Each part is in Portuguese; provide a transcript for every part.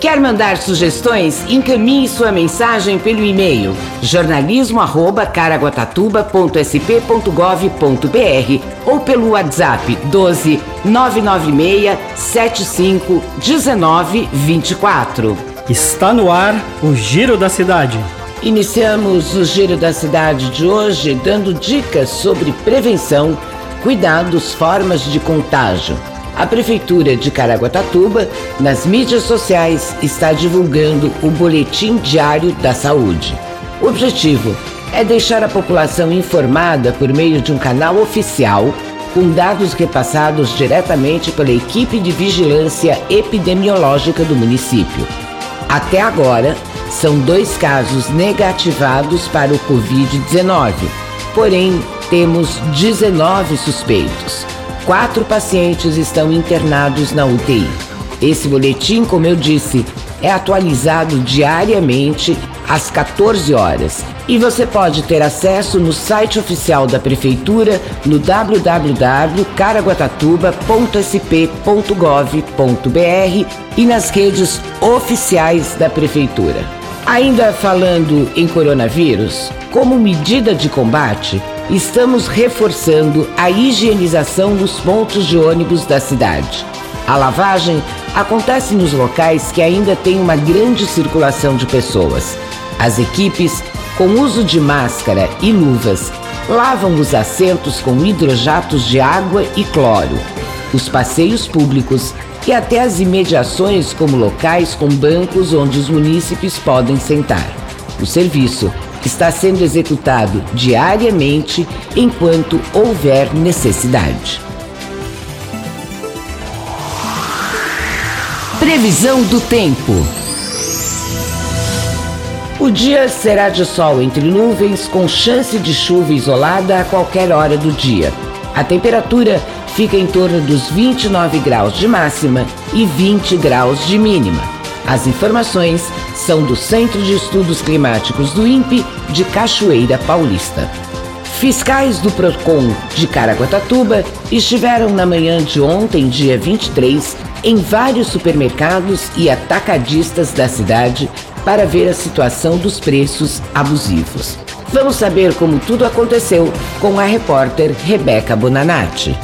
Quer mandar sugestões? Encaminhe sua mensagem pelo e-mail jornalismo@caraguatatuba.sp.gov.br ou pelo WhatsApp 12 996 75 19 24. Está no ar o Giro da Cidade. Iniciamos o Giro da Cidade de hoje dando dicas sobre prevenção, cuidados, formas de contágio. A Prefeitura de Caraguatatuba, nas mídias sociais, está divulgando o Boletim Diário da Saúde. O objetivo é deixar a população informada por meio de um canal oficial com dados repassados diretamente pela equipe de vigilância epidemiológica do município. Até agora, são dois casos negativados para o Covid-19, porém, temos 19 suspeitos quatro pacientes estão internados na UTI. Esse boletim, como eu disse, é atualizado diariamente às 14 horas e você pode ter acesso no site oficial da Prefeitura no www.caraguatatuba.sp.gov.br e nas redes oficiais da Prefeitura. Ainda falando em coronavírus, como medida de combate, estamos reforçando a higienização nos pontos de ônibus da cidade. A lavagem acontece nos locais que ainda têm uma grande circulação de pessoas. As equipes, com uso de máscara e luvas, lavam os assentos com hidrojatos de água e cloro. Os passeios públicos e até as imediações como locais com bancos onde os munícipes podem sentar. O serviço está sendo executado diariamente enquanto houver necessidade. Previsão do tempo. O dia será de sol entre nuvens, com chance de chuva isolada a qualquer hora do dia. A temperatura fica em torno dos 29 graus de máxima e 20 graus de mínima. As informações são do Centro de Estudos Climáticos do INPE de Cachoeira Paulista. Fiscais do PROCON de Caraguatatuba estiveram na manhã de ontem, dia 23, em vários supermercados e atacadistas da cidade para ver a situação dos preços abusivos. Vamos saber como tudo aconteceu com a repórter Rebeca Bonanati.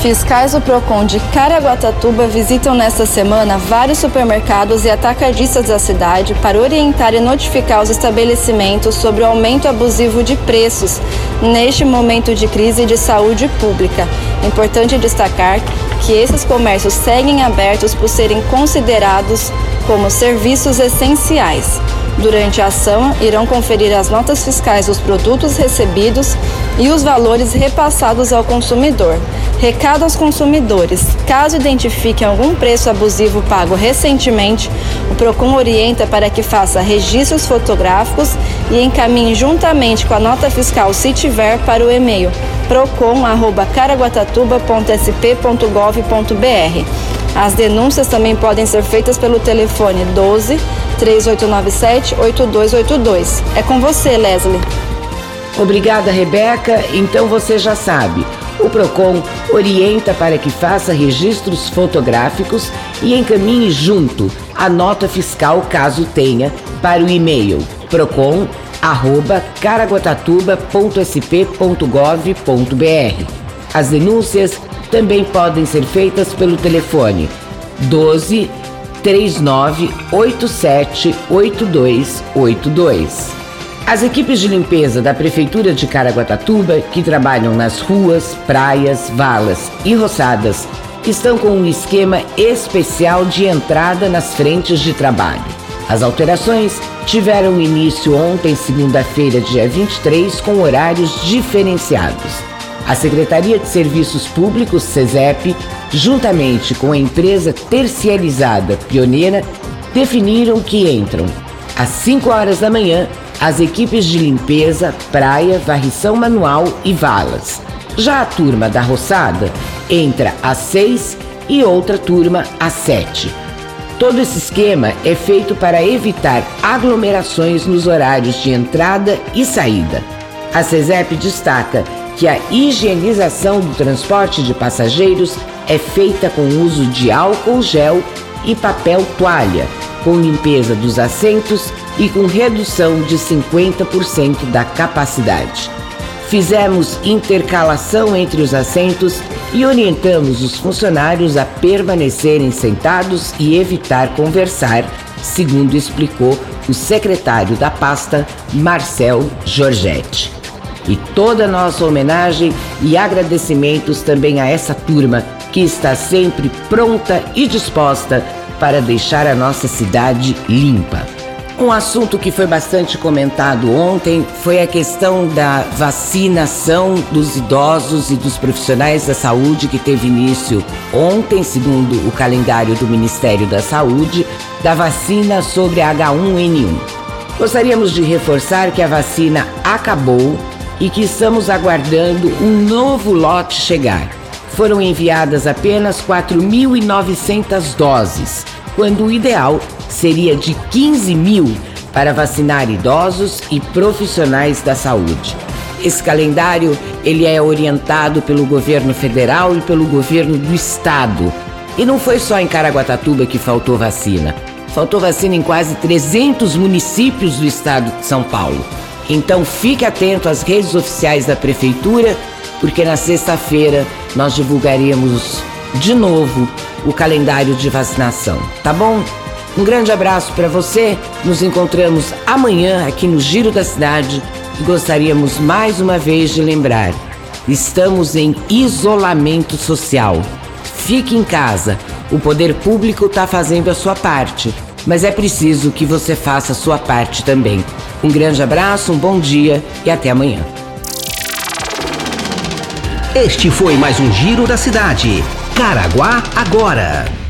Fiscais do Procon de Caraguatatuba visitam nesta semana vários supermercados e atacadistas da cidade para orientar e notificar os estabelecimentos sobre o aumento abusivo de preços neste momento de crise de saúde pública. Importante destacar que esses comércios seguem abertos por serem considerados como serviços essenciais. Durante a ação, irão conferir as notas fiscais dos produtos recebidos e os valores repassados ao consumidor. Recado aos consumidores: caso identifiquem algum preço abusivo pago recentemente, o Procon orienta para que faça registros fotográficos e encaminhe juntamente com a nota fiscal, se tiver, para o e-mail procon@caraguatatuba.sp.gov.br. As denúncias também podem ser feitas pelo telefone 12 3897 8282. É com você, Leslie. Obrigada, Rebeca. Então você já sabe. O Procon orienta para que faça registros fotográficos e encaminhe junto a nota fiscal, caso tenha, para o e-mail procon@caraguatatuba.sp.gov.br. As denúncias também podem ser feitas pelo telefone 12 3987 8282. As equipes de limpeza da Prefeitura de Caraguatatuba, que trabalham nas ruas, praias, valas e roçadas, estão com um esquema especial de entrada nas frentes de trabalho. As alterações tiveram início ontem, segunda-feira, dia 23, com horários diferenciados. A Secretaria de Serviços Públicos, SESEP, juntamente com a empresa terciarizada Pioneira, definiram que entram às 5 horas da manhã as equipes de limpeza, praia, varrição manual e valas. Já a turma da roçada entra às 6 e outra turma às 7. Todo esse esquema é feito para evitar aglomerações nos horários de entrada e saída. A CESEP destaca que a higienização do transporte de passageiros é feita com uso de álcool gel e papel toalha, com limpeza dos assentos e com redução de 50% da capacidade. Fizemos intercalação entre os assentos e orientamos os funcionários a permanecerem sentados e evitar conversar, segundo explicou o secretário da pasta, Marcel Giorgetti. E toda a nossa homenagem e agradecimentos também a essa turma que está sempre pronta e disposta para deixar a nossa cidade limpa. Um assunto que foi bastante comentado ontem foi a questão da vacinação dos idosos e dos profissionais da saúde que teve início ontem, segundo o calendário do Ministério da Saúde, da vacina sobre H1N1. Gostaríamos de reforçar que a vacina acabou e que estamos aguardando um novo lote chegar. Foram enviadas apenas 4.900 doses, quando o ideal seria de 15 mil para vacinar idosos e profissionais da saúde. Esse calendário ele é orientado pelo governo federal e pelo governo do estado. E não foi só em Caraguatatuba que faltou vacina. Faltou vacina em quase 300 municípios do estado de São Paulo. Então fique atento às redes oficiais da prefeitura, porque na sexta-feira nós divulgaremos de novo o calendário de vacinação, tá bom? Um grande abraço para você. Nos encontramos amanhã aqui no Giro da Cidade e gostaríamos mais uma vez de lembrar: estamos em isolamento social. Fique em casa. O poder público está fazendo a sua parte, mas é preciso que você faça a sua parte também. Um grande abraço, um bom dia e até amanhã. Este foi mais um Giro da Cidade. Caraguá agora.